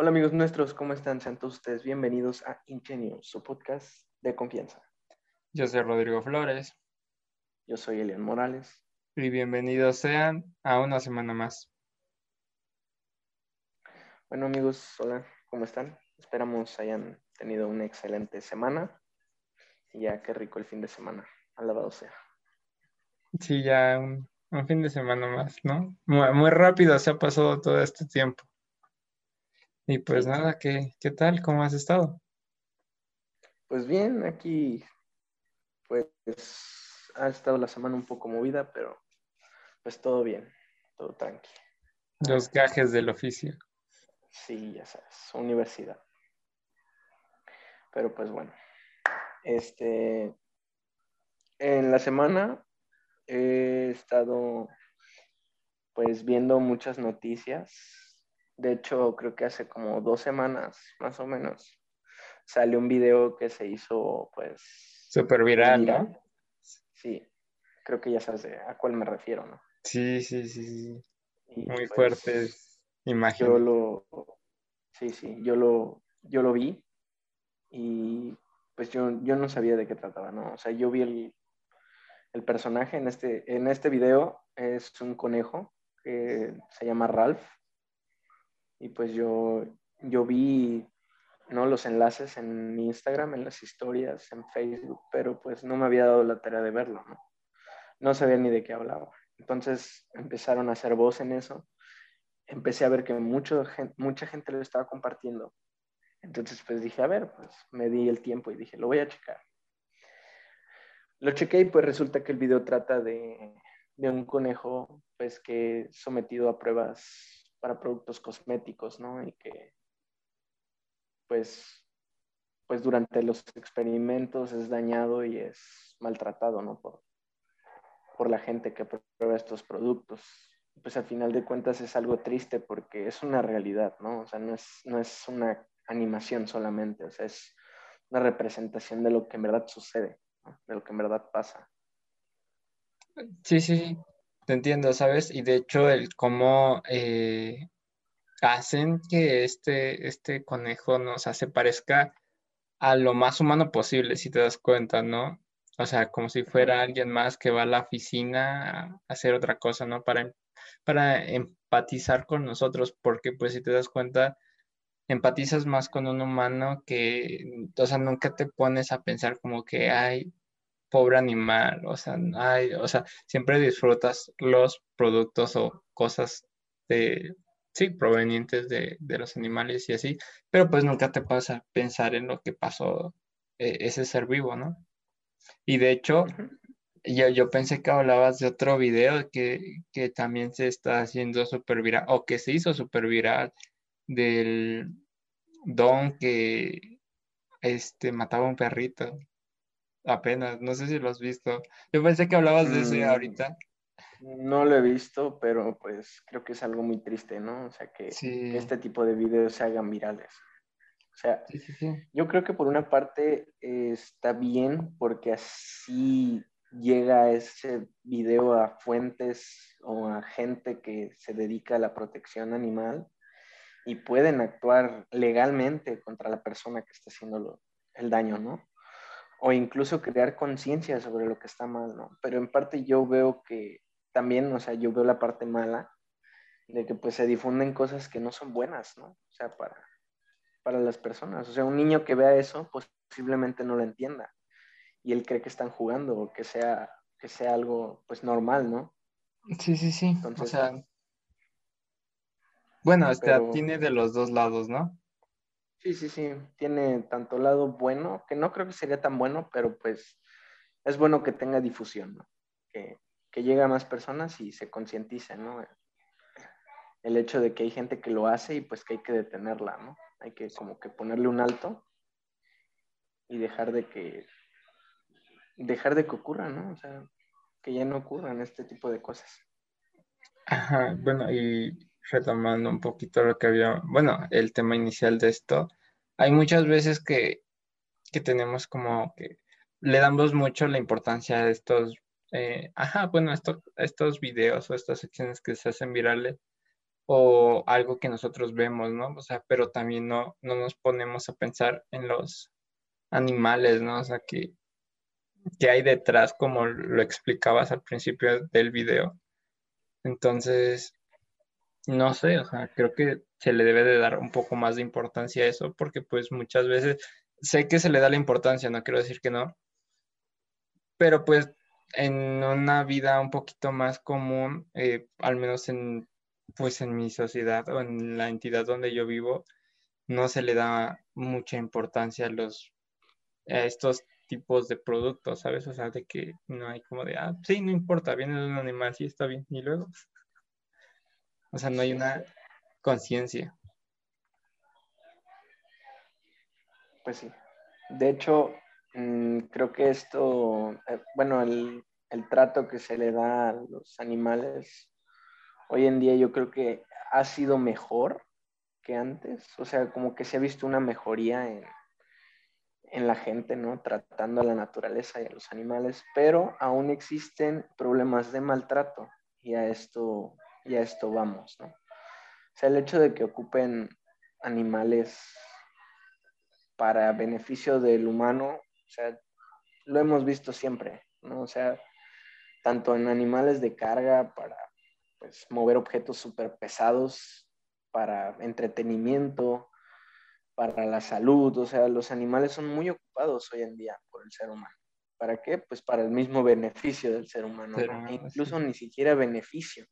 Hola amigos nuestros, ¿cómo están? Sean todos ustedes bienvenidos a Ingenio, su podcast de confianza. Yo soy Rodrigo Flores. Yo soy Elian Morales. Y bienvenidos sean a una semana más. Bueno amigos, hola, ¿cómo están? Esperamos hayan tenido una excelente semana. Y ya qué rico el fin de semana. Alabado sea. Sí, ya un, fin de semana más, ¿no? Muy, rápido se ha pasado todo este tiempo. Y pues nada, ¿qué, ¿qué tal? ¿Cómo has estado? Pues bien, aquí pues ha estado la semana un poco movida, pero pues todo bien, todo tranquilo. Los gajes del oficio. Sí, ya sabes, universidad. Pero pues bueno, este, en la semana he estado pues viendo muchas noticias. De hecho, creo que hace como dos semanas, más o menos, salió un video que se hizo pues... Súper viral, ¿no? Sí, creo que ya sabes a cuál me refiero, ¿no? Sí, sí, sí, sí. Muy pues, fuerte imagen. Yo lo, sí, sí, yo lo, yo lo vi y pues yo, yo no sabía de qué trataba, ¿no? O sea, yo vi el, el personaje en este, en este video, es un conejo que se llama Ralph y pues yo, yo vi ¿no? los enlaces en mi Instagram, en las historias, en Facebook, pero pues no me había dado la tarea de verlo, ¿no? No sabía ni de qué hablaba. Entonces empezaron a hacer voz en eso. Empecé a ver que mucho, mucha gente lo estaba compartiendo. Entonces pues dije, a ver, pues me di el tiempo y dije, lo voy a checar. Lo chequé y pues resulta que el video trata de, de un conejo pues que sometido a pruebas para productos cosméticos, ¿no? Y que pues, pues durante los experimentos es dañado y es maltratado, ¿no? Por, por la gente que prueba estos productos. Pues al final de cuentas es algo triste porque es una realidad, ¿no? O sea, no es, no es una animación solamente, o sea, es una representación de lo que en verdad sucede, de lo que en verdad pasa. Sí, sí, te entiendo, ¿sabes? Y de hecho, el cómo eh, hacen que este, este conejo nos hace parezca a lo más humano posible, si te das cuenta, ¿no? O sea, como si fuera alguien más que va a la oficina a hacer otra cosa, ¿no? Para, para empatizar con nosotros, porque pues si te das cuenta, empatizas más con un humano que, o sea, nunca te pones a pensar como que, ay, pobre animal, o sea, ay, o sea, siempre disfrutas los productos o cosas de sí, provenientes de, los animales y así, pero pues nunca te pasa pensar en lo que pasó eh, ese ser vivo, ¿no? Y de hecho, yo, yo pensé que hablabas de otro video que, también se está haciendo súper viral, o que se hizo súper viral, del don que este, mataba a un perrito. Apenas, no sé si lo has visto. Yo pensé que hablabas de ese mm, ahorita. No lo he visto, pero pues creo que es algo muy triste, ¿no? O sea, que, este tipo de videos se hagan virales. O sea, yo creo que por una parte está bien porque así llega ese video a fuentes o a gente que se dedica a la protección animal y pueden actuar legalmente contra la persona que está haciendo el daño, ¿no? O incluso crear conciencia sobre lo que está mal, ¿no? Pero en parte yo veo que también, o sea, yo veo la parte mala de que pues se difunden cosas que no son buenas, ¿no? O sea, para, para las personas. O sea, un niño que vea eso posiblemente no lo entienda y él cree que están jugando o que sea, que sea algo pues normal, ¿no? Sí, sí, sí. Entonces, o sea, bueno, este, tiene de los dos lados, ¿no? Sí, sí, sí. Tiene tanto lado bueno, que no creo que sería tan bueno, pero pues es bueno que tenga difusión, ¿no? Que, que llegue a más personas y se concientice, ¿no? El hecho de que hay gente que lo hace y pues que hay que detenerla, ¿no? Hay que como que ponerle un alto y dejar de que, dejar de que ocurra, ¿no? O sea, que ya no ocurran este tipo de cosas. Ajá, bueno, y retomando un poquito lo que había, bueno, el tema inicial de esto, hay muchas veces que, que tenemos como que le damos mucho la importancia a estos eh, ajá, bueno, estos videos o estas secciones que se hacen virales o algo que nosotros vemos, ¿no? O sea, pero también no, no nos ponemos a pensar en los animales, ¿no? O sea, que, que hay detrás, como lo explicabas al principio del video. Entonces, no sé, o sea, creo que se le debe de dar un poco más de importancia a eso, porque pues muchas veces sé que se le da la importancia, no quiero decir que no, pero pues en una vida un poquito más común, eh, al menos en, pues en mi sociedad o en la entidad donde yo vivo, no se le da mucha importancia a los a estos tipos de productos, ¿sabes? O sea, de que no hay como de, ah, sí, no importa, viene de un animal, sí está bien, y luego. O sea, no hay una conciencia. Pues sí. De hecho, mm, creo que esto, eh, bueno, el, el trato que se le da a los animales hoy en día yo creo que ha sido mejor que antes. O sea, como que se ha visto una mejoría en, en la gente, ¿no? Tratando a la naturaleza y a los animales, pero aún existen problemas de maltrato y a esto, y a esto vamos, ¿no? O sea, el hecho de que ocupen animales para beneficio del humano, o sea, lo hemos visto siempre, ¿no? O sea, tanto en animales de carga para pues, mover objetos súper pesados, para entretenimiento, para la salud, o sea, los animales son muy ocupados hoy en día por el ser humano. ¿Para qué? Pues para el mismo beneficio del ser humano, e incluso ni siquiera beneficio,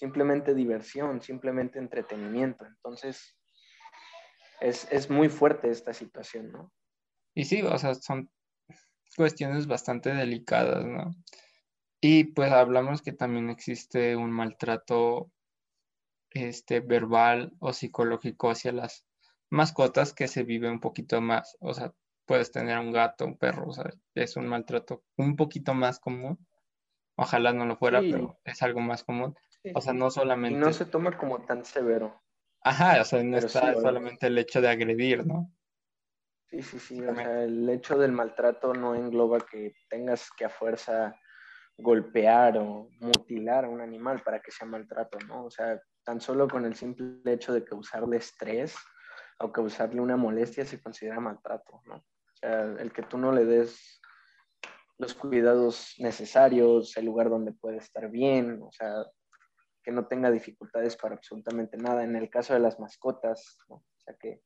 simplemente diversión, simplemente entretenimiento. Entonces, es, es muy fuerte esta situación, ¿no? Y sí, o sea, son cuestiones bastante delicadas, ¿no? Y pues hablamos que también existe un maltrato este, verbal o psicológico hacia las mascotas que se vive un poquito más, o sea, puedes tener un gato, un perro, o sea, es un maltrato un poquito más común. Ojalá no lo fuera, pero es algo más común. O sea, no solamente... Y no se toma como tan severo. Ajá, o sea, no está solamente el hecho de agredir, ¿no? Sí, sí, sí. O sea, el hecho del maltrato no engloba que tengas que a fuerza golpear o mutilar a un animal para que sea maltrato, ¿no? O sea, tan solo con el simple hecho de causarle estrés o causarle una molestia se considera maltrato, ¿no? O sea, el que tú no le des los cuidados necesarios, el lugar donde puede estar bien, o sea, que no tenga dificultades para absolutamente nada. En el caso de las mascotas, ¿no? o sea, que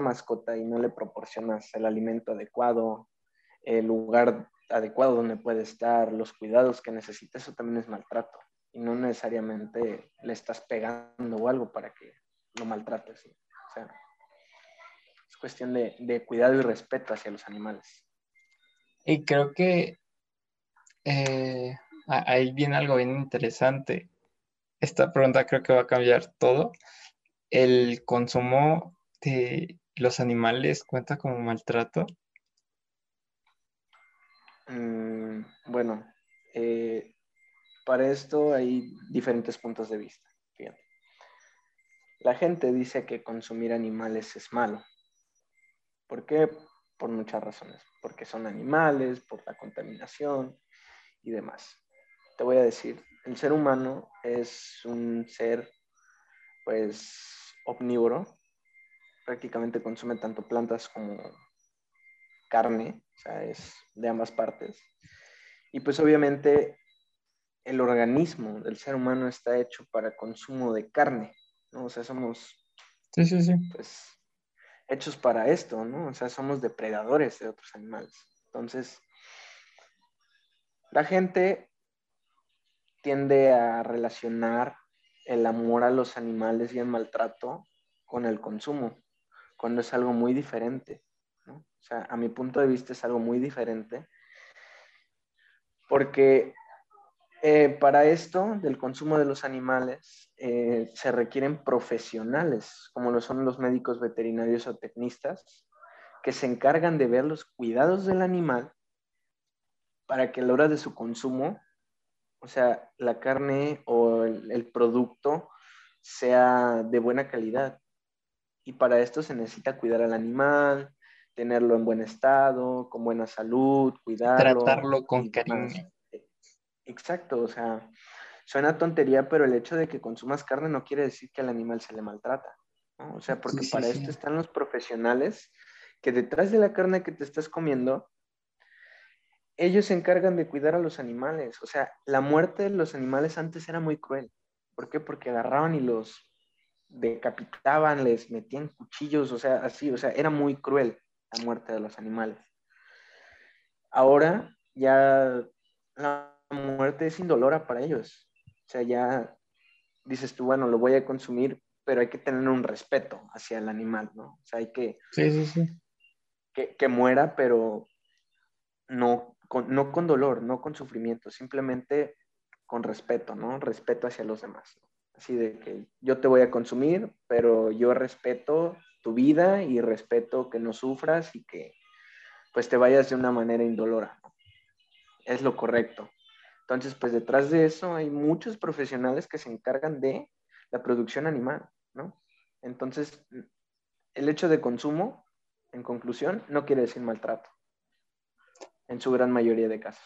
mascota y no le proporcionas el alimento adecuado, el lugar adecuado donde puede estar, los cuidados que necesita, eso también es maltrato. Y no necesariamente le estás pegando o algo para que lo maltrates. O sea, es cuestión de, cuidado y respeto hacia los animales. Y creo que eh, ahí viene algo bien interesante. Esta pregunta creo que va a cambiar todo. ¿El consumo de los animales cuenta como maltrato? Mm, bueno, eh, para esto hay diferentes puntos de vista. La gente dice que consumir animales es malo. ¿Por qué? Por muchas razones. Porque son animales, por la contaminación y demás. Te voy a decir, el ser humano es un ser, pues, omnívoro. Prácticamente consume tanto plantas como carne, o sea, es de ambas partes. Y pues obviamente el organismo del ser humano está hecho para consumo de carne. ¿no? O sea, somos sí, sí, sí. Pues, hechos para esto, ¿no? O sea, somos depredadores de otros animales. Entonces, la gente tiende a relacionar el amor a los animales y el maltrato con el consumo, cuando es algo muy diferente. O sea, a mi punto de vista es algo muy diferente, porque eh, para esto del consumo de los animales eh, se requieren profesionales, como lo son los médicos veterinarios o tecnistas, que se encargan de ver los cuidados del animal para que a la hora de su consumo, o sea, la carne o el producto sea de buena calidad. Y para esto se necesita cuidar al animal, tenerlo en buen estado, con buena salud, cuidarlo. Tratarlo con cariño. Exacto, o sea, suena tontería, pero el hecho de que consumas carne no quiere decir que al animal se le maltrata. O sea, porque para esto están los profesionales que detrás de la carne que te estás comiendo, ellos se encargan de cuidar a los animales. O sea, la muerte de los animales antes era muy cruel. ¿Por qué? Porque agarraban y los decapitaban, les metían cuchillos, o sea, así, o sea, era muy cruel la muerte de los animales. Ahora ya la muerte es indolora para ellos. O sea, ya dices tú, bueno, lo voy a consumir, pero hay que tener un respeto hacia el animal, ¿no? O sea, hay que... Sí, sí, sí. Que, muera, pero no no con dolor, no con sufrimiento, simplemente con respeto, ¿no? Respeto hacia los demás. Así de que yo te voy a consumir, pero yo respeto tu vida y respeto que no sufras y que pues te vayas de una manera indolora. Es lo correcto. Entonces, pues detrás de eso hay muchos profesionales que se encargan de la producción animal, ¿no? Entonces, el hecho de consumo, en conclusión, no quiere decir maltrato, en su gran mayoría de casos.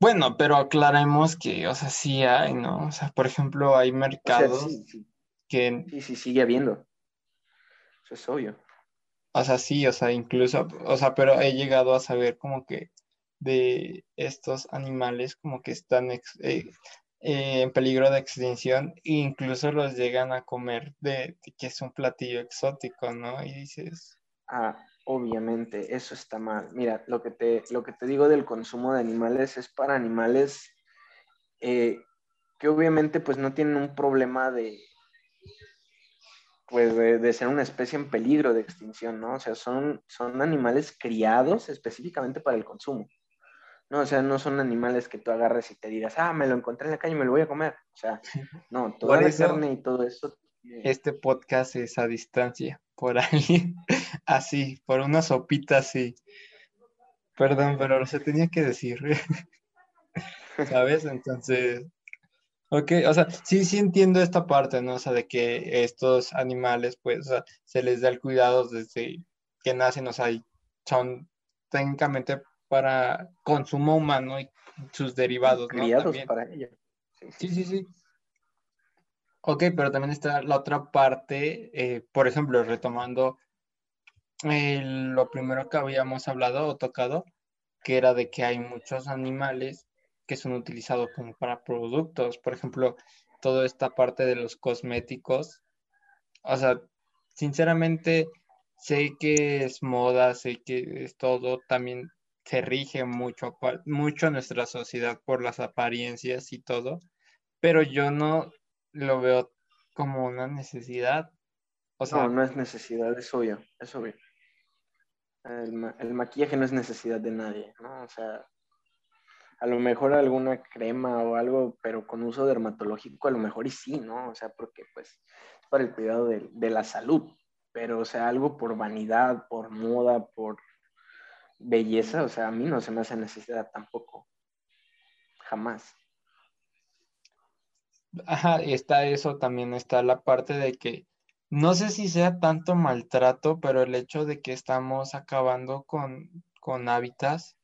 Bueno, pero aclaremos que, o sea, sí hay, ¿no? O sea, por ejemplo, hay mercados que... Sí, sí, sigue habiendo. Eso es obvio. O sea, sí, o sea, incluso, o sea, pero he llegado a saber como que de estos animales como que están eh, eh, en peligro de extinción e incluso los llegan a comer de, que es un platillo exótico, ¿no? Y dices... Ah, obviamente, eso está mal. Mira, lo que te, lo que te digo del consumo de animales es para animales eh, que obviamente pues no tienen un problema de, pues de, ser una especie en peligro de extinción, ¿no? O sea, son, son animales criados específicamente para el consumo. No, o sea, no son animales que tú agarres y te digas, ah, me lo encontré en la calle y me lo voy a comer. O sea, no, toda la carne y todo eso. Este podcast es a distancia, por ahí, así, por una sopita así. Perdón, pero se tenía que decir. ¿Sabes? Entonces, Ok, o sea, sí, sí entiendo esta parte, ¿no? O sea, de que estos animales, pues, o sea, se les da el cuidado desde que nacen, o sea, son técnicamente para consumo humano y sus derivados, ¿no? Criados para ello. Sí sí. sí, Ok, pero también está la otra parte, eh, por ejemplo, retomando lo primero que habíamos hablado o tocado, que era de que hay muchos animales que son utilizados como para productos. Por ejemplo, toda esta parte de los cosméticos. O sea, sinceramente, sé que es moda, sé que es todo, también se rige mucho, mucho nuestra sociedad por las apariencias y todo, pero yo no lo veo como una necesidad. O sea, no, no es necesidad, es obvio, es obvio. El, el maquillaje no es necesidad de nadie, ¿no? O sea, a lo mejor alguna crema o algo, pero con uso dermatológico a lo mejor y sí, ¿no? O sea, porque pues es para el cuidado de, la salud, pero o sea, algo por vanidad, por moda, por belleza, o sea, a mí no se me hace necesidad tampoco, jamás. Ajá, está eso, también está la parte de que no sé si sea tanto maltrato, pero el hecho de que estamos acabando con, con hábitats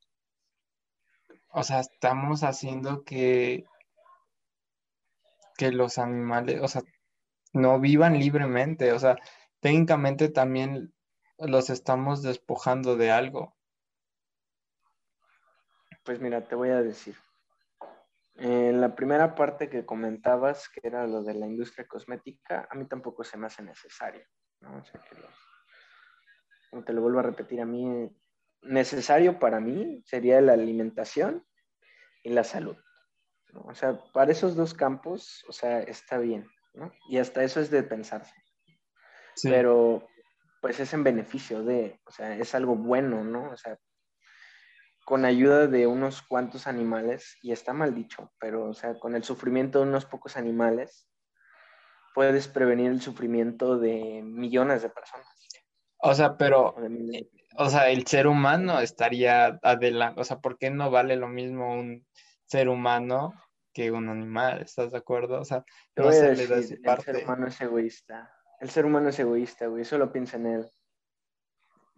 o sea, estamos haciendo que, que los animales, o sea, no vivan libremente, o sea, técnicamente también los estamos despojando de algo. Pues mira, te voy a decir. En la primera parte que comentabas, que era lo de la industria cosmética, a mí tampoco se me hace necesario. ¿no? O sea, que como te lo vuelvo a repetir, a mí necesario para mí sería la alimentación y la salud. O sea, para esos dos campos, o sea, está bien, ¿no? Y hasta eso es de pensarse. Pero, pues es en beneficio de, o sea, es algo bueno, ¿no? O sea, con ayuda de unos cuantos animales, y está mal dicho, pero, o sea, con el sufrimiento de unos pocos animales, puedes prevenir el sufrimiento de millones de personas. O sea, pero o sea, el ser humano estaría adelante, o sea, ¿por qué no vale lo mismo un ser humano que un animal? ¿Estás de acuerdo? O sea, no se le da El ser humano es egoísta. El ser humano es egoísta, güey, solo piensa en él.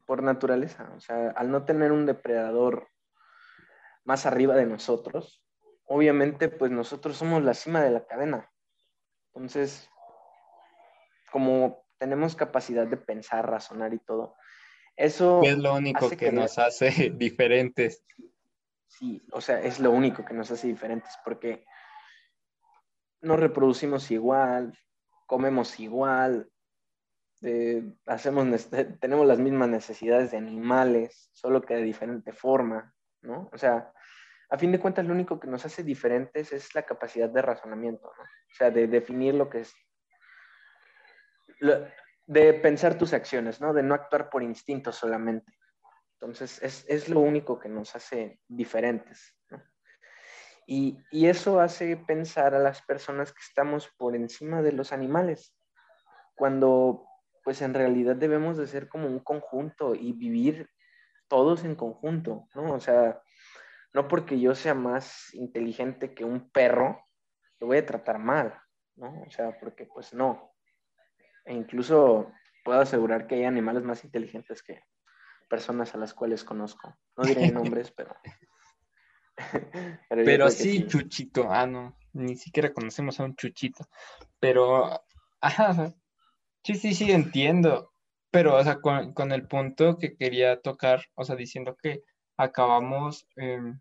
Por naturaleza, o sea, al no tener un depredador más arriba de nosotros, obviamente pues nosotros somos la cima de la cadena. Entonces, como tenemos capacidad de pensar, razonar y todo, eso... Es lo único que, nos hace diferentes. Sí, o sea, es lo único que nos hace diferentes porque nos reproducimos igual, comemos igual, eh, hacemos, tenemos las mismas necesidades de animales, solo que de diferente forma, ¿no? O sea, a fin de cuentas lo único que nos hace diferentes es la capacidad de razonamiento, ¿no? O sea, de definir lo que es, de pensar tus acciones, ¿no? De no actuar por instinto solamente. Entonces, es, es lo único que nos hace diferentes. Y, y, eso hace pensar a las personas que estamos por encima de los animales, cuando pues en realidad debemos de ser como un conjunto y vivir todos en conjunto, ¿no? O sea, no porque yo sea más inteligente que un perro, lo voy a tratar mal, ¿no? O sea, porque pues no. E incluso puedo asegurar que hay animales más inteligentes que personas a las cuales conozco. No diré nombres, pero... pero, sí, Chuchito. Ah, no, ni siquiera conocemos a un Chuchito. Pero, ajá, Sí, sí, sí, entiendo. Pero, o sea, con, el punto que quería tocar, o sea, diciendo que acabamos em,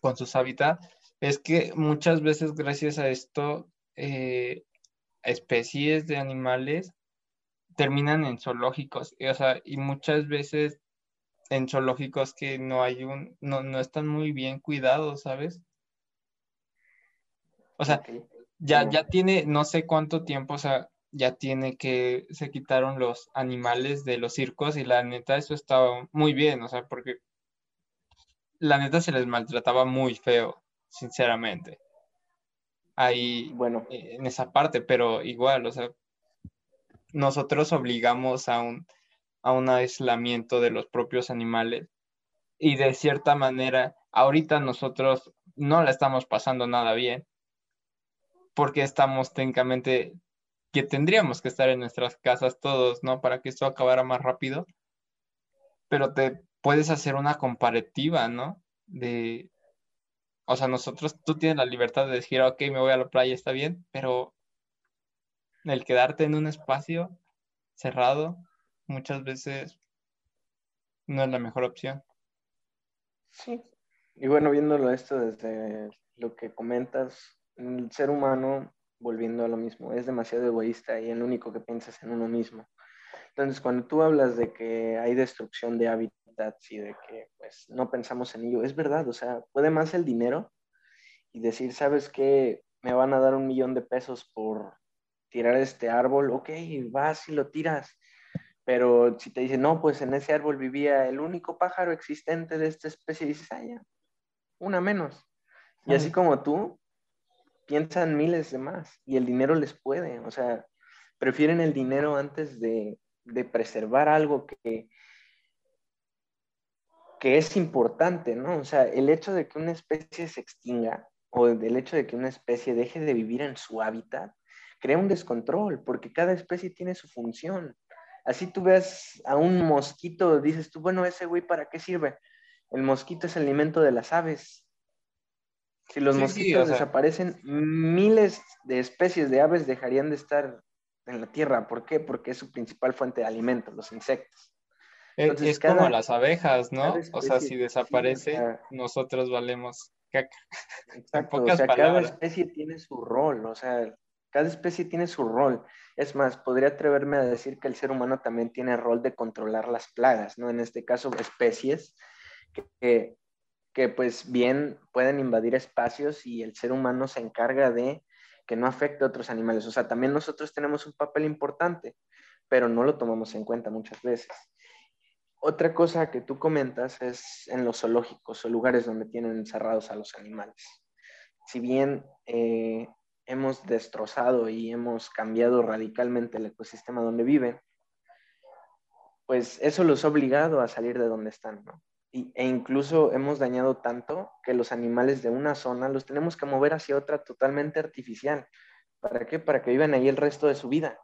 con sus hábitats, es que muchas veces gracias a esto, eh, especies de animales terminan en zoológicos, y, o sea, y muchas veces en zoológicos que no hay un, no, no están muy bien cuidados, ¿sabes? O sea, ya, ya tiene no sé cuánto tiempo, o sea, ya tiene que se quitaron los animales de los circos y la neta eso estaba muy bien, o sea, porque la neta se les maltrataba muy feo, sinceramente. Ahí, bueno, en esa parte, pero igual, o sea, nosotros obligamos a un, a un aislamiento de los propios animales y de cierta manera, ahorita nosotros no la estamos pasando nada bien porque estamos técnicamente que tendríamos que estar en nuestras casas todos, ¿no? Para que esto acabara más rápido. Pero te puedes hacer una comparativa, ¿no? De, o sea, nosotros, tú tienes la libertad de decir, ok, me voy a la playa, está bien, pero el quedarte en un espacio cerrado muchas veces no es la mejor opción. Sí. Y bueno, viéndolo esto desde lo que comentas, el ser humano volviendo a lo mismo, es demasiado egoísta y el único que piensa es en uno mismo. Entonces, cuando tú hablas de que hay destrucción de hábitats y de que pues no pensamos en ello, es verdad, o sea, puede más el dinero y decir, ¿sabes qué? Me van a dar un millón de pesos por tirar este árbol, ok, vas y lo tiras. Pero si te dicen, no, pues en ese árbol vivía el único pájaro existente de esta especie, dices, ah, ya, una menos. Y así como tú, piensan miles de más y el dinero les puede, o sea, prefieren el dinero antes de, preservar algo que, que es importante, ¿no? O sea, el hecho de que una especie se extinga o el hecho de que una especie deje de vivir en su hábitat crea un descontrol porque cada especie tiene su función. Así tú ves a un mosquito, dices tú, bueno, ese güey, ¿para qué sirve? El mosquito es el alimento de las aves. Si los mosquitos desaparecen, miles de especies de aves dejarían de estar en la Tierra. ¿Por qué? Porque es su principal fuente de alimento, los insectos. es como las abejas, ¿no? O sea, si desaparece, nosotros valemos caca. Exacto, o sea, cada especie tiene su rol, o sea, cada especie tiene su rol. Es más, podría atreverme a decir que el ser humano también tiene el rol de controlar las plagas, ¿no? En este caso, especies que que pues bien pueden invadir espacios y el ser humano se encarga de que no afecte a otros animales. O sea, también nosotros tenemos un papel importante, pero no lo tomamos en cuenta muchas veces. Otra cosa que tú comentas es en los zoológicos o lugares donde tienen encerrados a los animales. Si bien eh, hemos destrozado y hemos cambiado radicalmente el ecosistema donde viven, pues eso los ha obligado a salir de donde están, ¿no? E incluso hemos dañado tanto que los animales de una zona los tenemos que mover hacia otra totalmente artificial. ¿Para qué? Para que vivan ahí el resto de su vida.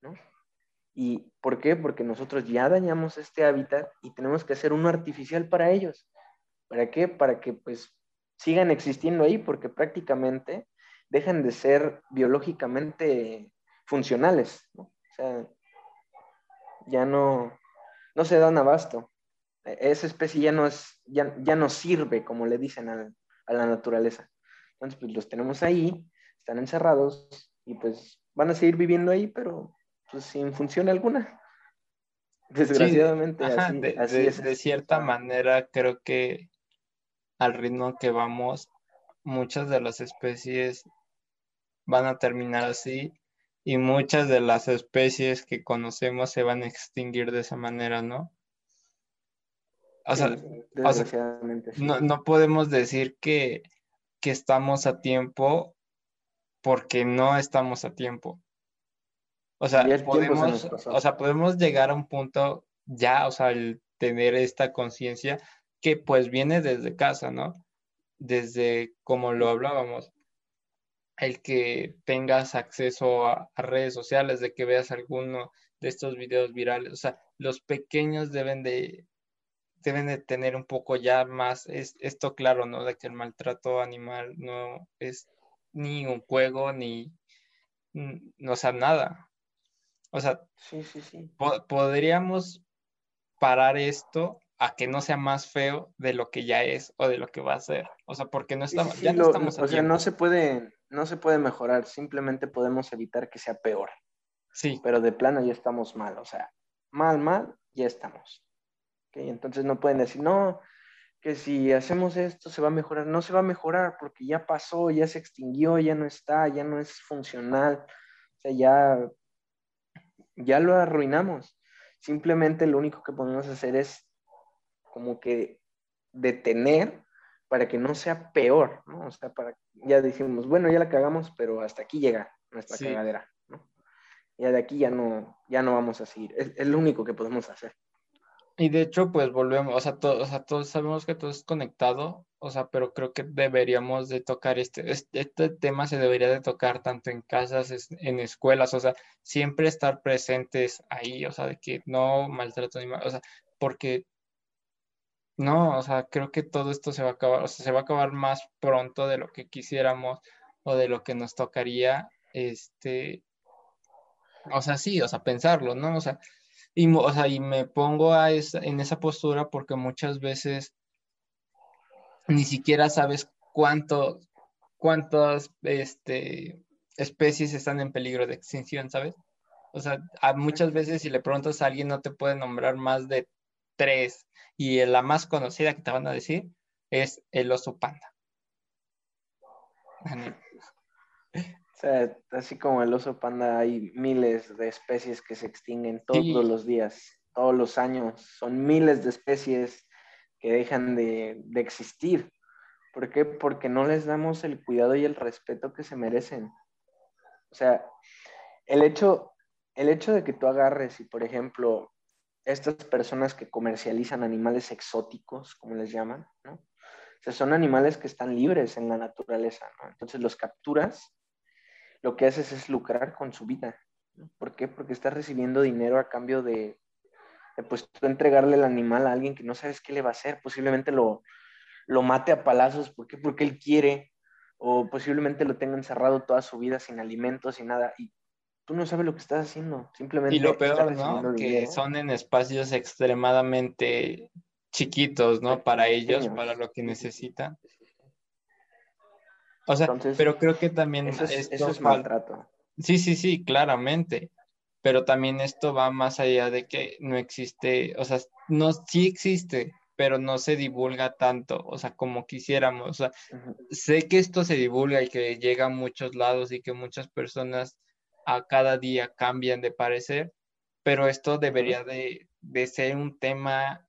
¿no? ¿Y por qué? Porque nosotros ya dañamos este hábitat y tenemos que hacer uno artificial para ellos. ¿Para qué? Para que pues sigan existiendo ahí porque prácticamente dejan de ser biológicamente funcionales. O sea, ya no, no se dan abasto. E, esa especie ya no, es, ya, ya no sirve, como le dicen a, la naturaleza. Entonces, pues los tenemos ahí, están encerrados y pues van a seguir viviendo ahí, pero pues sin función alguna. Desgraciadamente, así, es. De cierta manera, creo que al ritmo que vamos, muchas de las especies van a terminar así y muchas de las especies que conocemos se van a extinguir de esa manera, ¿no? O sea, no, podemos decir que, que estamos a tiempo porque no estamos a tiempo. O sea, podemos, o sea, podemos llegar a un punto ya, o sea, el tener esta conciencia que pues viene desde casa, ¿no? Desde como lo hablábamos, el que tengas acceso a, redes sociales, de que veas alguno de estos videos virales, o sea, los pequeños deben de, deben de tener un poco ya más es, esto claro, ¿no? De que el maltrato animal no es ni un juego, ni, no, o sea, nada. O sea, podríamos parar esto a que no sea más feo de lo que ya es o de lo que va a ser. O sea, porque no estamos, ya no estamos O sea, no se puede, no se puede mejorar, simplemente podemos evitar que sea peor. Sí. Pero de plano ya estamos mal, o sea, mal, mal, ya estamos. Entonces no pueden decir, no, que si hacemos esto se va a mejorar. No se va a mejorar porque ya pasó, ya se extinguió, ya no está, ya no es funcional. O sea, ya ya lo arruinamos. Simplemente lo único que podemos hacer es como que detener para que no sea peor, ¿no? O sea, para, ya decimos, bueno, ya la cagamos, pero hasta aquí llega nuestra cagadera, ¿no? Ya de aquí ya no, ya no vamos a seguir. es lo único que podemos hacer. Y de hecho, pues volvemos, o sea, o sea, todos sabemos que todo es conectado, o sea, pero creo que deberíamos de tocar este, este, tema se debería de tocar tanto en casas, en escuelas, o sea, siempre estar presentes ahí, o sea, de que no maltrato animal, o sea, porque no, o sea, creo que todo esto se va a acabar, o sea, se va a acabar más pronto de lo que quisiéramos o de lo que nos tocaría, este, o sea, sí, o sea, pensarlo, ¿no? O sea, y, me pongo en esa postura porque muchas veces ni siquiera sabes cuánto, cuántas este, especies están en peligro de extinción, ¿sabes? O sea, muchas veces si le preguntas a alguien no te puede nombrar más de tres y la más conocida que te van a decir es el oso panda. O sea, así como el oso panda, hay miles de especies que se extinguen todos los días, todos los años. Son miles de especies que dejan de, existir. ¿Por qué? Porque no les damos el cuidado y el respeto que se merecen. O sea, el hecho, el hecho de que tú agarres y, por ejemplo, estas personas que comercializan animales exóticos, como les llaman, ¿no? O sea, son animales que están libres en la naturaleza, ¿no? Entonces los capturas lo que haces es lucrar con su vida. ¿Por qué? Porque estás recibiendo dinero a cambio de, pues tú entregarle el animal a alguien que no sabes qué le va a hacer, posiblemente lo, lo mate a palazos, ¿por qué? Porque él quiere, o posiblemente lo tenga encerrado toda su vida sin alimentos, sin nada, y tú no sabes lo que estás haciendo, simplemente. Y lo peor, ¿no? Que son en espacios extremadamente chiquitos, ¿no? Para ellos, para lo que necesitan. O sea, pero creo que también eso es, maltrato. Sí, sí, sí, claramente. Pero también esto va más allá de que no existe, o sea, no, sí existe, pero no se divulga tanto, o sea, como quisiéramos. O sea, sé que esto se divulga y que llega a muchos lados y que muchas personas a cada día cambian de parecer, pero esto debería de, de ser un tema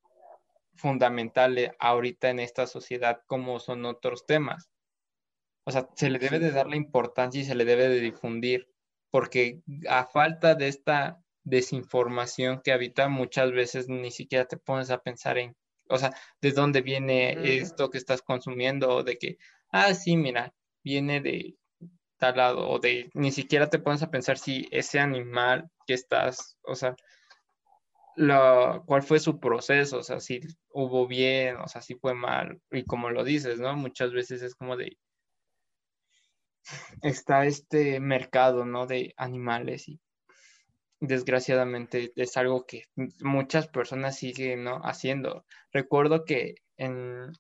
fundamental ahorita en esta sociedad como son otros temas. O sea, se le debe de dar la importancia y se le debe de difundir, porque a falta de esta desinformación que habita, muchas veces ni siquiera te pones a pensar en, o sea, de dónde viene esto que estás consumiendo, o de que, ah, sí, mira, viene de tal lado, o de ni siquiera te pones a pensar si ese animal que estás, o sea, cuál fue su proceso, o sea, si hubo bien, o sea, si fue mal, y como lo dices, ¿no? Muchas veces es como de, está este mercado, ¿no? De animales y desgraciadamente es algo que muchas personas siguen, ¿no? Haciendo. Recuerdo que en,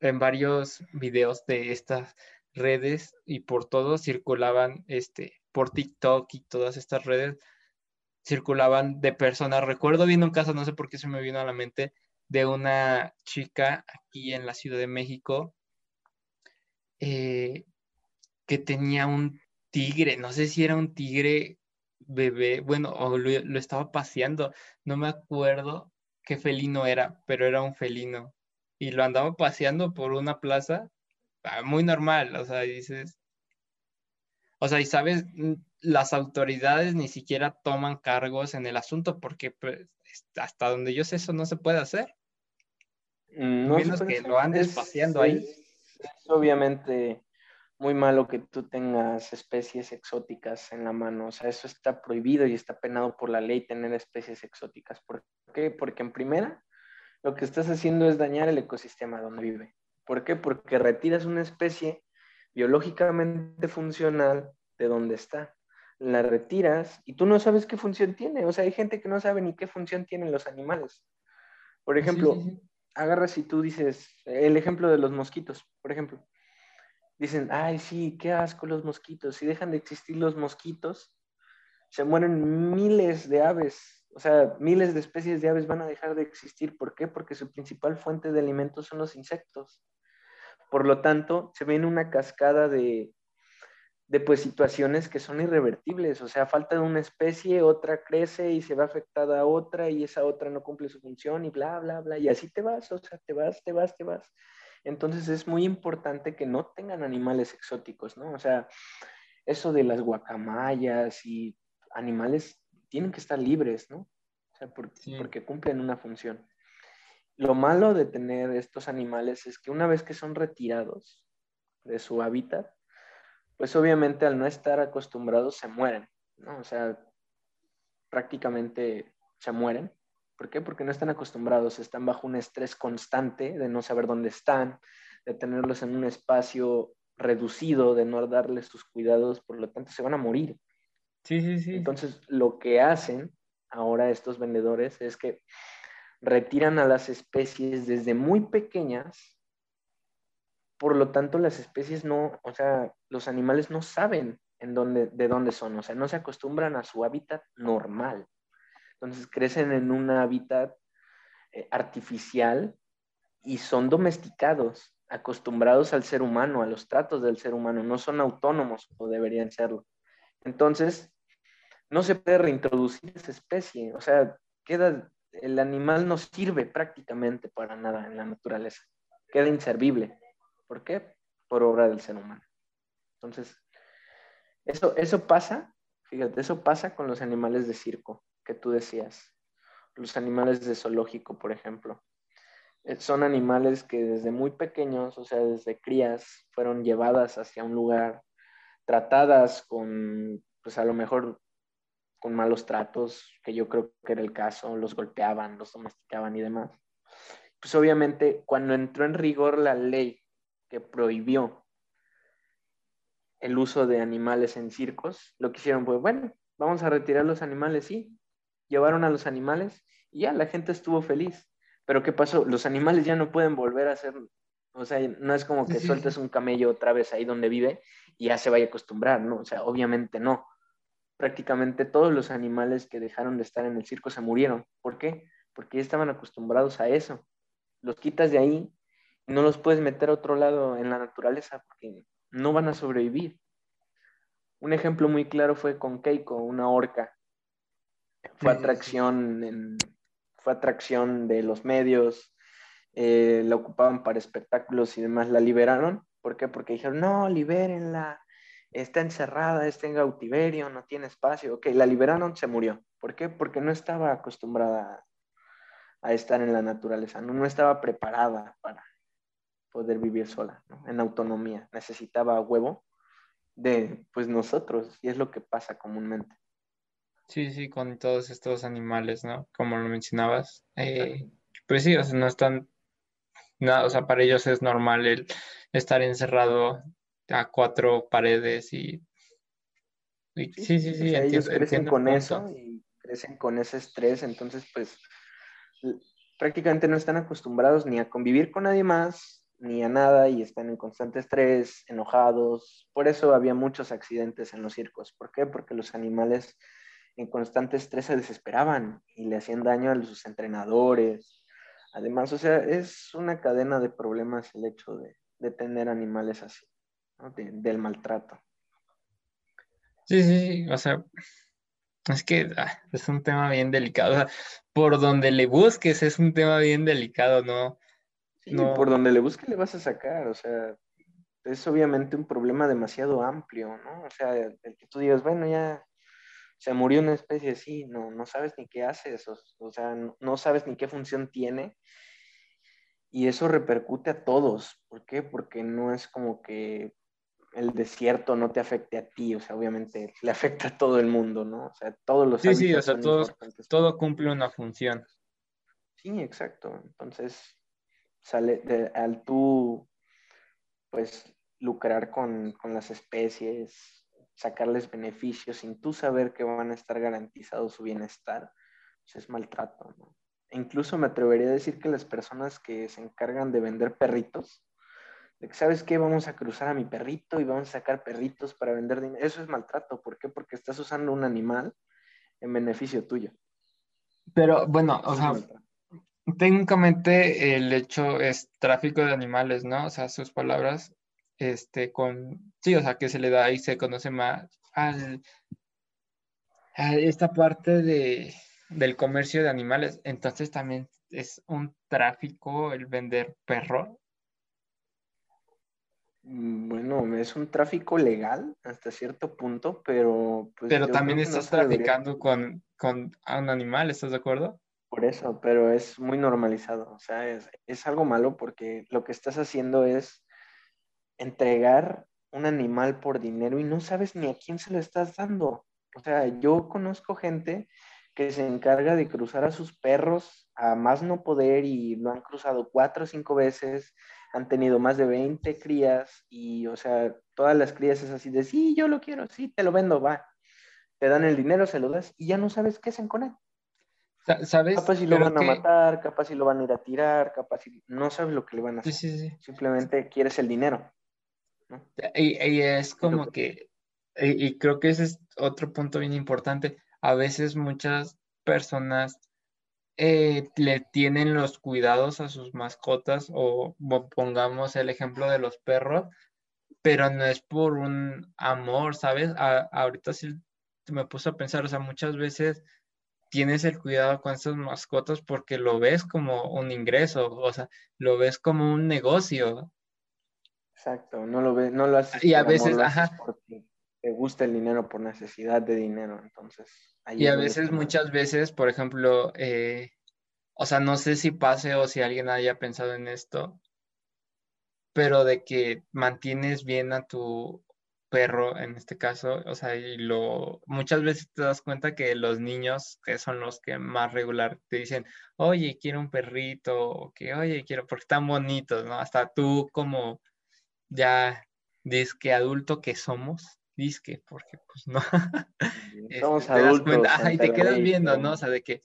en varios videos de estas redes y por todo circulaban, este, por TikTok y todas estas redes, circulaban de personas. Recuerdo bien un caso, no sé por qué se me vino a la mente, de una chica aquí en la Ciudad de México eh, que tenía un tigre, no sé si era un tigre bebé, bueno, o lo, lo, estaba paseando, no me acuerdo qué felino era, pero era un felino. Y lo andaba paseando por una plaza, ah, muy normal, o sea, dices, o sea, y sabes, las autoridades ni siquiera toman cargos en el asunto porque pues, hasta donde yo sé eso no se puede hacer. Mm, no menos que lo andes paseando ahí. Es obviamente muy malo que tú tengas especies exóticas en la mano. O sea, eso está prohibido y está penado por la ley tener especies exóticas. ¿Por qué? Porque en primera, lo que estás haciendo es dañar el ecosistema donde vive. ¿Por qué? Porque retiras una especie biológicamente funcional de donde está la retiras y tú no sabes qué función tiene. O sea, hay gente que no sabe ni qué función tienen los animales. Por ejemplo, agarras y tú dices, el ejemplo de los mosquitos, por ejemplo. Dicen, ay, sí, qué asco los mosquitos. Si dejan de existir los mosquitos, se mueren miles de aves. O sea, miles de especies de aves van a dejar de existir. ¿Por qué? Porque su principal fuente de alimentos son los insectos. Por lo tanto, se viene una cascada de, de pues situaciones que son irrevertibles, o sea, falta de una especie, otra crece y se va afectada a otra y esa otra no cumple su función y bla, bla, bla, y así te vas, o sea, te vas, te vas, te vas. Entonces es muy importante que no tengan animales exóticos, ¿no? O sea, eso de las guacamayas y animales tienen que estar libres, ¿no? O sea, porque cumplen una función. Lo malo de tener estos animales es que una vez que son retirados de su hábitat, pues obviamente al no estar acostumbrados se mueren, ¿no? O sea, prácticamente se mueren. ¿Por qué? Porque no están acostumbrados, están bajo un estrés constante de no saber dónde están, de tenerlos en un espacio reducido, de no darles sus cuidados, por lo tanto se van a morir. Sí, sí, sí. Entonces, lo que hacen ahora estos vendedores es que retiran a las especies desde muy pequeñas por lo tanto, las especies no, o sea, los animales no saben en dónde, de dónde son, o sea, no se acostumbran a su hábitat normal. Entonces crecen en un hábitat eh, artificial y son domesticados, acostumbrados al ser humano, a los tratos del ser humano, no son autónomos o deberían serlo. Entonces, no se puede reintroducir esa especie, o sea, queda, el animal no sirve prácticamente para nada en la naturaleza, queda inservible. ¿Por qué? Por obra del ser humano. Entonces, eso, eso pasa, fíjate, eso pasa con los animales de circo que tú decías. Los animales de zoológico, por ejemplo. Eh, son animales que desde muy pequeños, o sea, desde crías, fueron llevadas hacia un lugar, tratadas con, pues a lo mejor con malos tratos, que yo creo que era el caso, los golpeaban, los domesticaban y demás. Pues obviamente cuando entró en rigor la ley que prohibió el uso de animales en circos, lo que hicieron fue, bueno, vamos a retirar los animales, sí. Llevaron a los animales y ya la gente estuvo feliz. Pero ¿qué pasó? Los animales ya no pueden volver a ser, o sea, no es como que sueltes un camello otra vez ahí donde vive y ya se vaya a acostumbrar, ¿no? O sea, obviamente no. Prácticamente todos los animales que dejaron de estar en el circo se murieron. ¿Por qué? Porque ya estaban acostumbrados a eso. Los quitas de ahí no los puedes meter a otro lado en la naturaleza porque no van a sobrevivir. Un ejemplo muy claro fue con Keiko, una orca. Fue atracción, fue atracción de los medios, eh, la ocupaban para espectáculos y demás, la liberaron. ¿Por qué? Porque dijeron, no, libérenla, está encerrada, está en cautiverio, no tiene espacio. Ok, la liberaron, se murió. ¿Por qué? Porque no estaba acostumbrada a estar en la naturaleza, no, no estaba preparada para, poder vivir sola, en autonomía. Necesitaba huevo de pues nosotros y es lo que pasa comúnmente. Sí, sí, con todos estos animales, ¿no? Como lo mencionabas. Eh, pues sí, o sea, no están, nada, o sea, para ellos es normal el estar encerrado a cuatro paredes y... sí, sí, sí, ellos crecen con eso y crecen con ese estrés, entonces pues prácticamente no están acostumbrados ni a convivir con nadie más, ni a nada y están en constante estrés, enojados. Por eso había muchos accidentes en los circos. ¿Por qué? Porque los animales en constante estrés se desesperaban y le hacían daño a sus entrenadores. Además, o sea, es una cadena de problemas el hecho de, tener animales así, del maltrato. Sí, sí, sí, o sea, es que ah, es un tema bien delicado. O sea, por donde le busques es un tema bien delicado, ¿no? Sí, por donde le busques le vas a sacar, o sea, es obviamente un problema demasiado amplio, ¿no? O sea, el que tú digas, bueno, ya se murió una especie así, no, no sabes ni qué hace eso, o sea, no, sabes ni qué función tiene. Y eso repercute a todos. ¿Por qué? Porque no es como que el desierto no te afecte a ti, o sea, obviamente le afecta a todo el mundo, ¿no? O sea, todos los... Sí, sí, o sea, todo cumple una función. Sí, exacto. Entonces, sale de, al tú, pues, lucrar con, con las especies, sacarles beneficios sin tú saber que van a estar garantizados su bienestar, pues es maltrato, ¿no? E incluso me atrevería a decir que las personas que se encargan de vender perritos, de que sabes qué, vamos a cruzar a mi perrito y vamos a sacar perritos para vender dinero, eso es maltrato, ¿por qué? Porque estás usando un animal en beneficio tuyo. Pero bueno, o sea, técnicamente el hecho es tráfico de animales, ¿no? O sea, sus palabras este, con, sí, o sea, que se le da y se conoce más al, a esta parte de, del comercio de animales. Entonces también es un tráfico el vender perro. Mm, bueno, es un tráfico legal hasta cierto punto, pero... Pues, pero también estás traficando con, con un animal, ¿estás de acuerdo? Por eso, pero es muy normalizado. O sea, es, es algo malo porque lo que estás haciendo es entregar un animal por dinero y no sabes ni a quién se lo estás dando. O sea, yo conozco gente que se encarga de cruzar a sus perros a más no poder y lo han cruzado cuatro o cinco veces, han tenido más de 20 crías y, o sea, todas las crías es así de, sí, yo lo quiero, sí, te lo vendo, va. Te dan el dinero, se lo das y ya no sabes qué hacen con él. ¿Sabes? Capaz si lo van a matar, capaz si lo van a ir a tirar, capaz si no sabes lo que le van a hacer. Simplemente quieres el dinero. Y, es como que, y, creo que ese es otro punto bien importante, a veces muchas personas eh, le tienen los cuidados a sus mascotas o pongamos el ejemplo de los perros, pero no es por un amor, ¿sabes? ahorita sí me puse a pensar, o sea, muchas veces tienes el cuidado con estas mascotas porque lo ves como un ingreso, o sea, lo ves como un negocio. Exacto, no lo ve, no lo haces y a veces, ajá. porque te gusta el dinero por necesidad de dinero, entonces. y a veces, muchas veces, por ejemplo, eh, o sea, no sé si pase o si alguien haya pensado en esto, pero de que mantienes bien a tu perro en este caso, o sea, y lo muchas veces te das cuenta que los niños, que son los que más regular te dicen, "Oye, quiero un perrito", o que, "Oye, quiero porque están bonitos", ¿no? Hasta tú como ya disque adulto que somos, disque, porque pues no. Este, somos adultos. y te quedas viendo, ¿no? O sea, de que,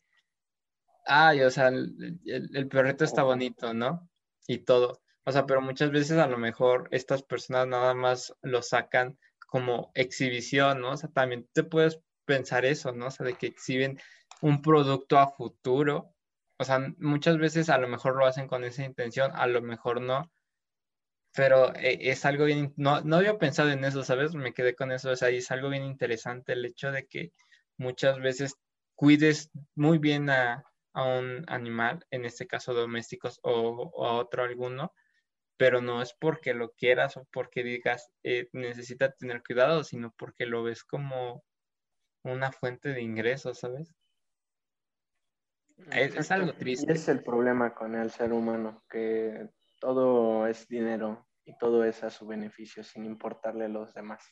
ay, o sea, el, el, perrito está bonito, ¿no? Y todo. O sea, pero muchas veces a lo mejor estas personas nada más lo sacan como exhibición, ¿no? O sea, también te puedes pensar eso, ¿no? O sea, de que exhiben un producto a futuro. O sea, muchas veces a lo mejor lo hacen con esa intención, a lo mejor no, pero eh, es algo bien, no, no había pensado en eso, ¿sabes? Me quedé con eso, o sea, es algo bien interesante el hecho de que muchas veces cuides muy bien a, un animal, en este caso domésticos o, a otro alguno, pero no es porque lo quieras o porque digas eh, necesita tener cuidado, sino porque lo ves como una fuente de ingresos, ¿sabes? Es, es, algo triste. Y es el problema con el ser humano, que todo es dinero y todo es a su beneficio sin importarle a los demás.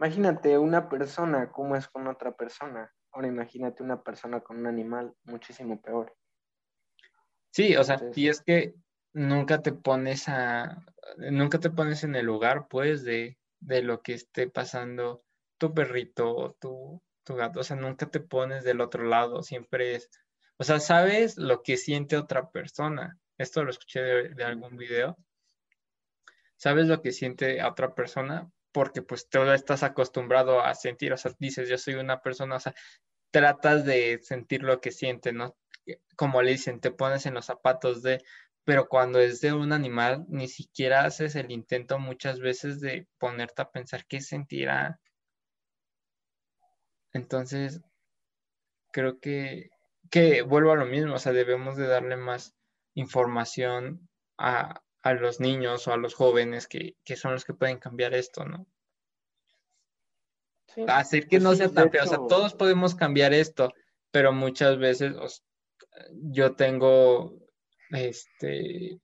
Imagínate una persona cómo es con otra persona. Ahora imagínate una persona con un animal muchísimo peor. Sí, o sea, y es que nunca te pones a, nunca te pones en el lugar, pues, de, de lo que esté pasando tu perrito o tu, tu gato, o sea, nunca te pones del otro lado, siempre es, o sea, sabes lo que siente otra persona. Esto lo escuché de, algún video. Sabes lo que siente otra persona porque pues tú estás acostumbrado a sentir, o sea, dices, yo soy una persona, o sea, tratas de sentir lo que siente, ¿no? Como le dicen, te pones en los zapatos de, pero cuando es de un animal, ni siquiera haces el intento muchas veces de ponerte a pensar qué sentirá. Entonces, creo que, que vuelvo a lo mismo, o sea, debemos de darle más información a, a los niños o a los jóvenes que, que, son los que pueden cambiar esto, ¿no? Hacer que pues no sea tan feo, o sea, todos podemos cambiar esto, pero muchas veces yo tengo, este,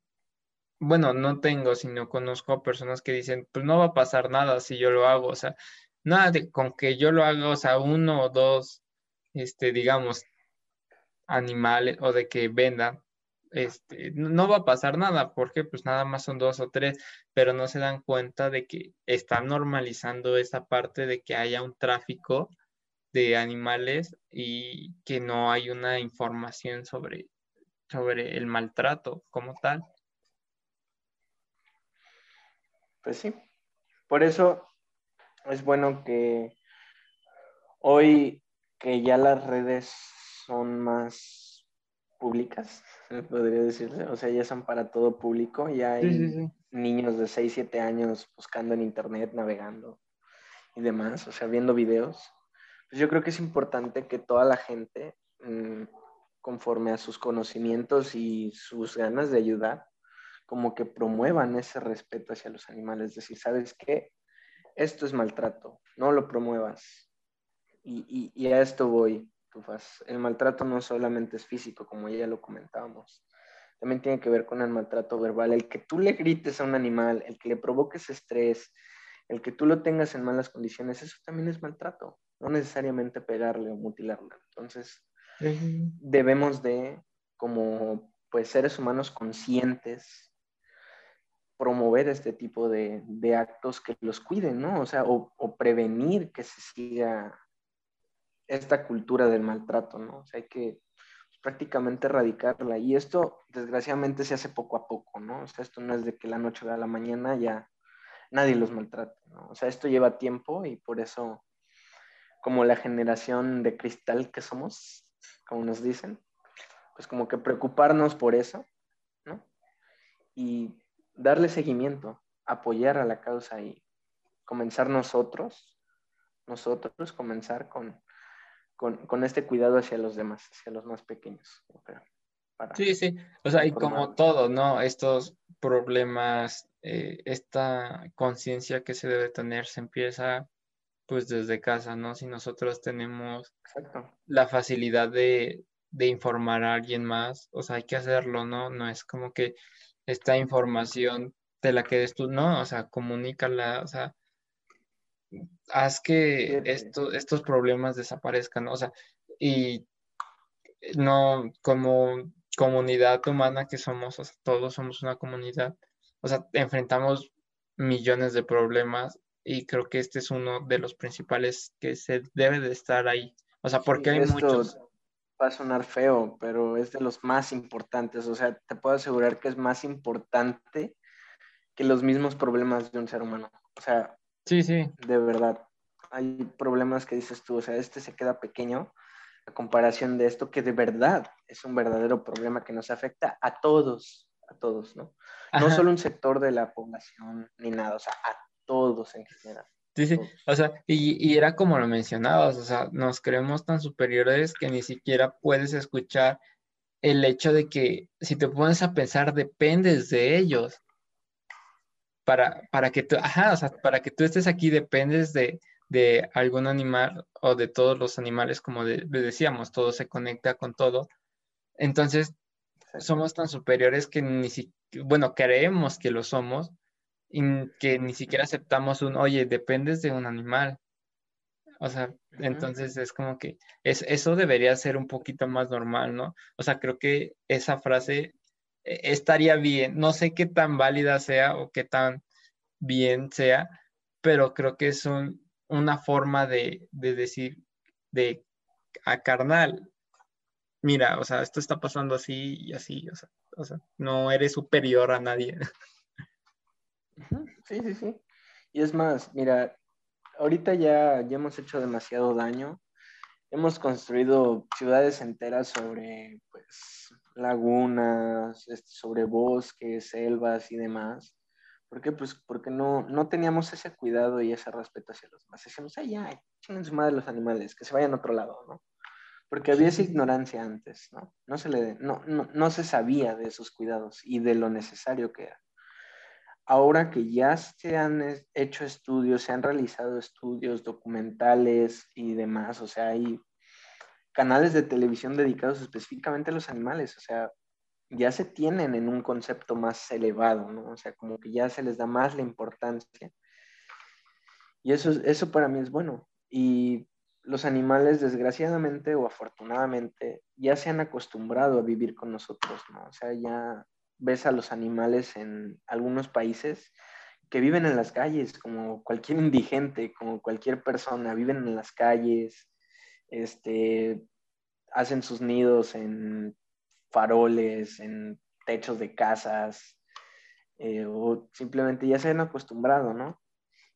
bueno, no tengo, sino conozco a personas que dicen, pues no va a pasar nada si yo lo hago, o sea, nada de con que yo lo haga, o sea, uno o dos, este, digamos, animales o de que vendan, este, no va a pasar nada, porque pues nada más son dos o tres, pero no se dan cuenta de que están normalizando esa parte de que haya un tráfico de animales y que no hay una información sobre, sobre el maltrato como tal. Pues sí, por eso es bueno que hoy que ya las redes son más públicas, podría decirse, o sea, ya son para todo público, ya hay niños de 6, 7 años buscando en internet, navegando y demás, o sea, viendo videos. Pues yo creo que es importante que toda la gente, mm, conforme a sus conocimientos y sus ganas de ayudar, como que promuevan ese respeto hacia los animales, es decir, ¿sabes qué? esto es maltrato, no lo promuevas. Y, a esto voy, Tufas. El maltrato no solamente es físico, como ya lo comentábamos. También tiene que ver con el maltrato verbal. El que tú le grites a un animal, el que le provoques estrés, el que tú lo tengas en malas condiciones, eso también es maltrato. No necesariamente pegarle o mutilarle. Entonces, debemos de, como pues seres humanos conscientes, promover este tipo de, actos que los cuiden, ¿no? O sea, o, prevenir que se siga esta cultura del maltrato, ¿no? O sea, hay que prácticamente erradicarla. Y esto, desgraciadamente, se hace poco a poco, ¿no? O sea, esto no es de que la noche a la mañana ya nadie los maltrata, ¿no? O sea, esto lleva tiempo y por eso, como la generación de cristal que somos, como nos dicen, pues como que preocuparnos por eso, ¿no? Y darle seguimiento, apoyar a la causa y comenzar nosotros, nosotros comenzar con, con, este cuidado hacia los demás, hacia los más pequeños. sí, sí, o sea, y como todo, ¿no? Estos problemas, eh, esta conciencia que se debe tener se empieza pues desde casa, ¿no? Si nosotros tenemos la facilidad de, de informar a alguien más, o sea, hay que hacerlo, ¿no? No es como que esta información de la que tú, no, o sea, comunícala, o sea, haz que estos problemas desaparezcan, o sea, y no como comunidad humana que somos, o sea, todos somos una comunidad, o sea, enfrentamos millones de problemas y creo que este es uno de los principales que se debe de estar ahí, o sea, porque hay muchos va a sonar feo, pero es de los más importantes. O sea, te puedo asegurar que es más importante que los mismos problemas de un ser humano. O sea, sí, sí. De verdad. Hay problemas que dices tú, o sea, este se queda pequeño a comparación de esto que de verdad es un verdadero problema que nos afecta a todos, a todos, ¿no? No solo un sector de la población ni nada, o sea, a todos en general. Sí, sí, o sea, y, era como lo mencionabas, o sea, nos creemos tan superiores que ni siquiera puedes escuchar el hecho de que si te pones a pensar, dependes de ellos. Para, para que tú, ajá, o sea, para que tú estés aquí dependes de, algún animal o de todos los animales, como decíamos, todo se conecta con todo. Entonces, somos tan superiores que ni siquiera, bueno, creemos que lo somos, y que ni siquiera aceptamos un, oye, dependes de un animal. O sea, entonces es como que es, eso debería ser un poquito más normal, ¿no? O sea, creo que esa frase estaría bien. No sé qué tan válida sea o qué tan bien sea, pero creo que es una forma de, decir, de a carnal, mira, o sea, esto está pasando así y así, o sea, o sea no eres superior a nadie. Sí, sí, sí. Y es más, mira, ahorita ya, ya hemos hecho demasiado daño. Hemos construido ciudades enteras sobre, pues, lagunas, este, sobre bosques, selvas y demás. ¿Por qué? Pues porque no, no teníamos ese cuidado y ese respeto hacia los demás. Decíamos, ay, ya, chingan su madre los animales, que se vayan a otro lado, ¿no? Porque había esa ignorancia antes, ¿no? No se, le, no, no, no se sabía de esos cuidados y de lo necesario que era. Ahora que ya se han hecho estudios, se han realizado estudios documentales y demás, o sea, hay canales de televisión dedicados específicamente a los animales, o sea, ya se tienen en un concepto más elevado, ¿no? O sea, como que ya se les da más la importancia. Y eso, eso para mí es bueno. Y los animales, desgraciadamente o afortunadamente, ya se han acostumbrado a vivir con nosotros, ¿no? O sea, ya ves a los animales en algunos países que viven en las calles, como cualquier indigente, como cualquier persona, viven en las calles, este, hacen sus nidos en faroles, en techos de casas, eh, o simplemente ya se han acostumbrado, ¿no?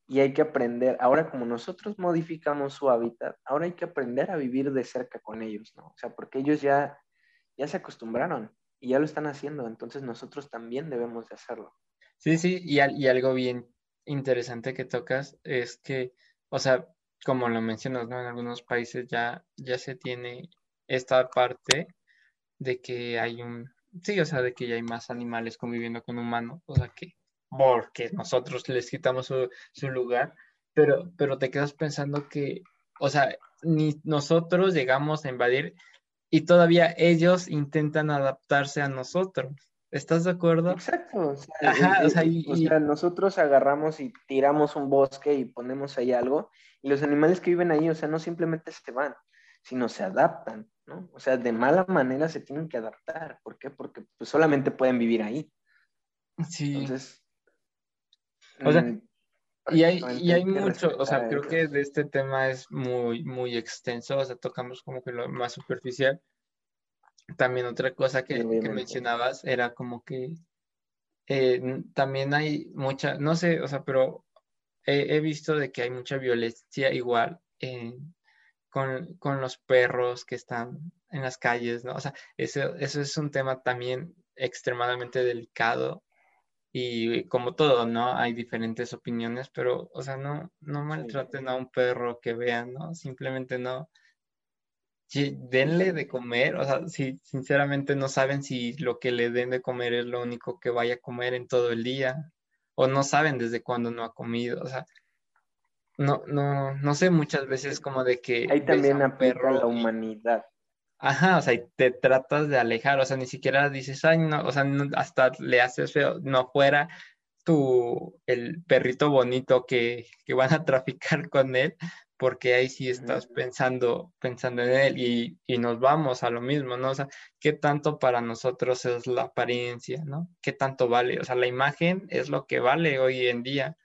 Y hay que aprender, ahora como nosotros modificamos su hábitat, ahora hay que aprender a vivir de cerca con ellos, ¿no? O sea, porque ellos ya, ya se acostumbraron y ya lo están haciendo, entonces nosotros también debemos de hacerlo. Sí, sí, y, y algo bien interesante que tocas es que, o sea, como lo mencionas, ¿no? En algunos países ya, ya se tiene esta parte de que hay un, sí, o sea, de que ya hay más animales conviviendo con humanos, o sea, que porque nosotros les quitamos su, su lugar, pero, pero te quedas pensando que, o sea, ni nosotros llegamos a invadir y todavía ellos intentan adaptarse a nosotros. ¿Estás de acuerdo? Exacto. O sea, o sea, nosotros agarramos y tiramos un bosque y ponemos ahí algo, y los animales que viven ahí, o sea, no simplemente se van, sino se adaptan. ¿no? O sea, de mala manera se tienen que adaptar. ¿Por qué? Porque pues, solamente pueden vivir ahí. Sí. Entonces. O sea, mm, y hay, y hay mucho, o sea, creo que de este tema es muy, muy extenso, o sea, tocamos como que lo más superficial. También otra cosa que, que mencionabas era como que eh, también hay mucha, no sé, o sea, pero he, he, visto de que hay mucha violencia igual en, con, los perros que están en las calles, ¿no? O sea, eso, eso es un tema también extremadamente delicado y como todo, ¿no? Hay diferentes opiniones, pero, o sea, no, no maltraten a un perro que vean, ¿no? Simplemente no. Denle de comer, o sea, si sinceramente no saben si lo que le den de comer es lo único que vaya a comer en todo el día, o no saben desde cuándo no ha comido, o sea, no, no, no sé muchas veces como de que... Ahí también aplica la humanidad. Ajá, o sea, y te tratas de alejar, o sea, ni siquiera dices, ay, no, o sea, hasta le haces feo, no fuera tu, el perrito bonito que, que van a traficar con él, porque ahí sí estás pensando, pensando en él y, y, nos vamos a lo mismo, ¿no? O sea, ¿qué tanto para nosotros es la apariencia, ¿no? ¿Qué tanto vale? O sea, la imagen es lo que vale hoy en día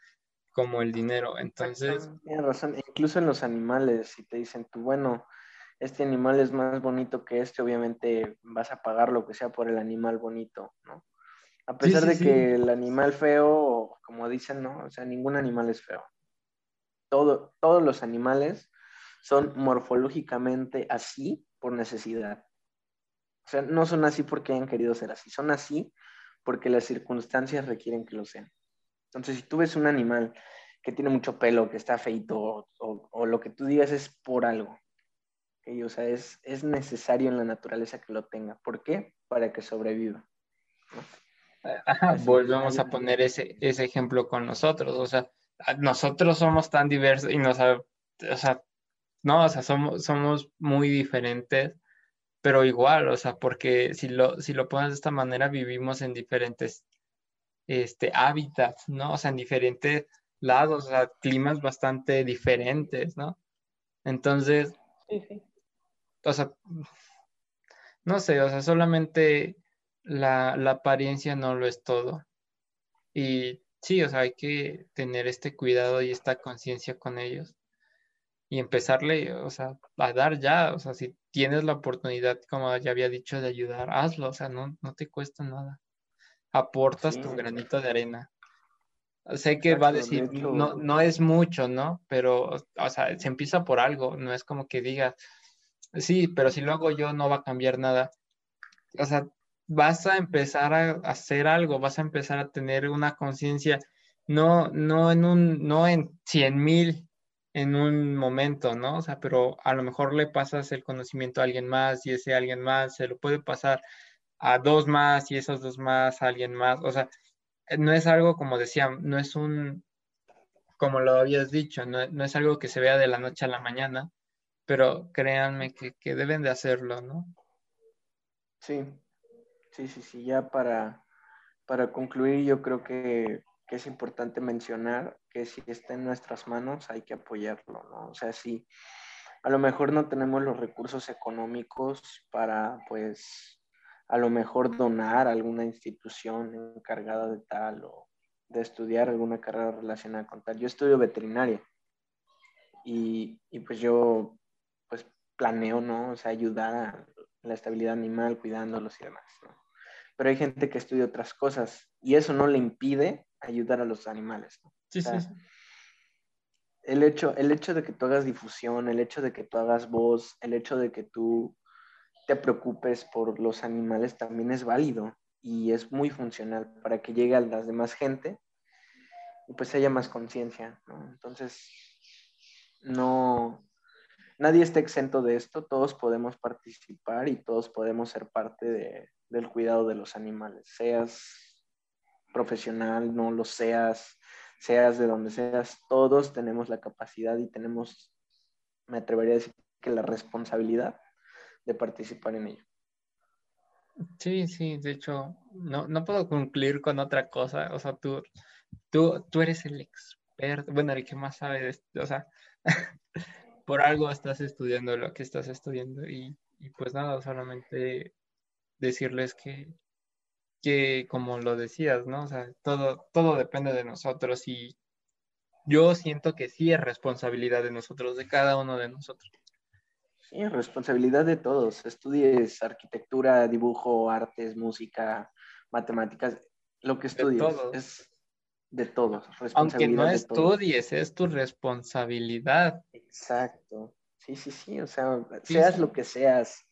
como el dinero. Entonces... Tienes razón, incluso en los animales, si te dicen tú, bueno, este animal es más bonito que este, obviamente vas a pagar lo que sea por el animal bonito, ¿no? A pesar de que el animal feo, como dicen, ¿no? O sea, ningún animal es feo. Todo, todos los animales son morfológicamente así por necesidad. O sea, no son así porque hayan querido ser así, son así porque las circunstancias requieren que lo sean. Entonces, si tú ves un animal que tiene mucho pelo, que está feito, o, lo que tú digas es por algo. O sea, es, es, necesario en la naturaleza que lo tenga. ¿Por qué? Para que sobreviva. volvemos a poner ese, ese ejemplo con nosotros. O sea, nosotros somos tan diversos y nos, o sea, no, o sea, somos, somos muy diferentes, pero igual, o sea, porque si lo, si lo pones de esta manera, vivimos en diferentes este, hábitats, ¿no? O sea, en diferentes lados, o sea, climas bastante diferentes, ¿no? Entonces, o sea, no sé, o sea, solamente la, la apariencia no lo es todo. Y sí, o sea, hay que tener este cuidado y esta conciencia con ellos y empezarle, o sea, a dar ya, o sea, si tienes la oportunidad, como ya había dicho, de ayudar, hazlo, o sea, no, no te cuesta nada. Aportas tu granito de arena. Sé que va a decir, no, no es mucho, ¿no? Pero, o sea, se empieza por algo, no es como que digas, sí, pero si lo hago yo no va a cambiar nada. O sea, vas a empezar a hacer algo, vas a empezar a tener una conciencia, no, no en un, no en cien mil en un momento, ¿no? O sea, pero a lo mejor le pasas el conocimiento a alguien más y ese alguien más se lo puede pasar a dos más y esos dos más a alguien más. O sea, no es algo como decía, no es un, como lo habías dicho, no, es algo que se vea de la noche a la mañana, pero créanme que, que deben de hacerlo, ¿no? Sí, sí, sí, sí, ya para, para concluir, yo creo que que es importante mencionar que si está en nuestras manos hay que apoyarlo, ¿no? O sea, si a lo mejor no tenemos los recursos económicos para, pues, a lo mejor donar a alguna institución encargada de tal o de estudiar alguna carrera relacionada con tal. Yo estudio veterinaria y, y pues yo, planeo, ¿no? O sea, ayudar a la estabilidad animal, cuidándolos y demás, ¿no? Pero hay gente que estudia otras cosas y eso no le impide ayudar a los animales. Sí, sí, El hecho, el hecho de que tú hagas difusión, el hecho de que tú hagas voz, el hecho de que tú te preocupes por los animales también es válido y es muy funcional para que llegue a las demás gente y pues haya más conciencia, Entonces, no, nadie está exento de esto, todos podemos participar y todos podemos ser parte del cuidado de los animales, seas profesional, no lo seas, seas de donde seas, todos tenemos la capacidad y tenemos, me atrevería a decir que la responsabilidad de participar en ello. Sí, sí, de hecho, no, no puedo concluir con otra cosa, o sea, tú, tú, tú eres el experto, bueno, el que más sabe de esto, o sea, por algo estás estudiando lo que estás estudiando y, y pues nada, solamente decirles que, que como lo decías, ¿no? O sea, todo, todo depende de nosotros y yo siento que sí es responsabilidad de nosotros, de cada uno de nosotros. Sí, responsabilidad de todos. Estudies arquitectura, dibujo, artes, música, matemáticas, lo que estudies es de todos. Aunque no estudies, es tu responsabilidad. Exacto. Sí, sí, sí. O sea, seas lo que seas,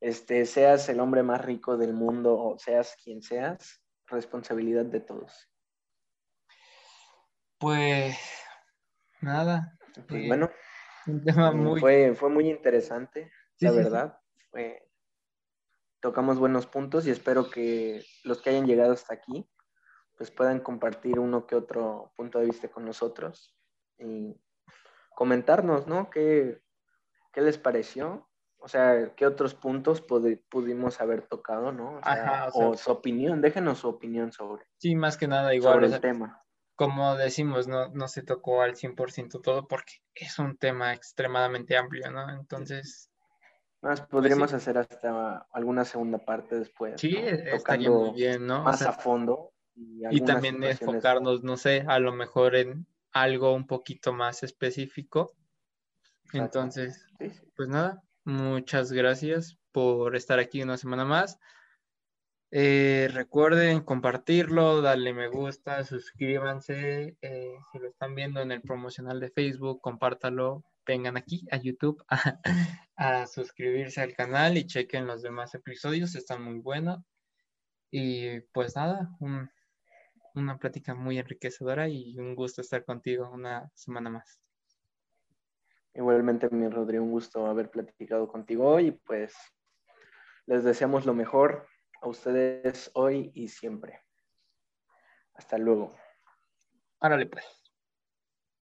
este, seas el hombre más rico del mundo o seas quien seas, responsabilidad de todos. Pues nada. Pues eh, bueno, mm, fue, fue muy interesante, la verdad. tocamos buenos puntos y espero que los que hayan llegado hasta aquí pues puedan compartir uno que otro punto de vista con nosotros y comentarnos, ¿no? ¿Qué, qué les pareció? O sea, ¿qué otros puntos pudimos haber tocado, no? O, su opinión, déjenos su opinión sobre. Sí, más que nada igual. el tema. Como decimos, no, no se tocó al 100% todo porque es un tema extremadamente amplio, ¿no? Entonces... Más pues podríamos hacer hasta alguna segunda parte después. Sí, estaría muy bien, ¿no? Más a fondo. Y, también enfocarnos, no sé, a lo mejor en algo un poquito más específico. Entonces, pues nada, Muchas gracias por estar aquí una semana más. Eh, recuerden compartirlo, darle me gusta, suscríbanse. Eh, si lo están viendo en el promocional de Facebook, compártalo. Vengan aquí a YouTube a, suscribirse al canal y chequen los demás episodios, están muy buenos. Y pues nada, una plática muy enriquecedora y un gusto estar contigo una semana más. Igualmente, mi Rodrigo, un gusto haber platicado contigo hoy. Pues les deseamos lo mejor a ustedes hoy y siempre. Hasta luego. Árale, pues.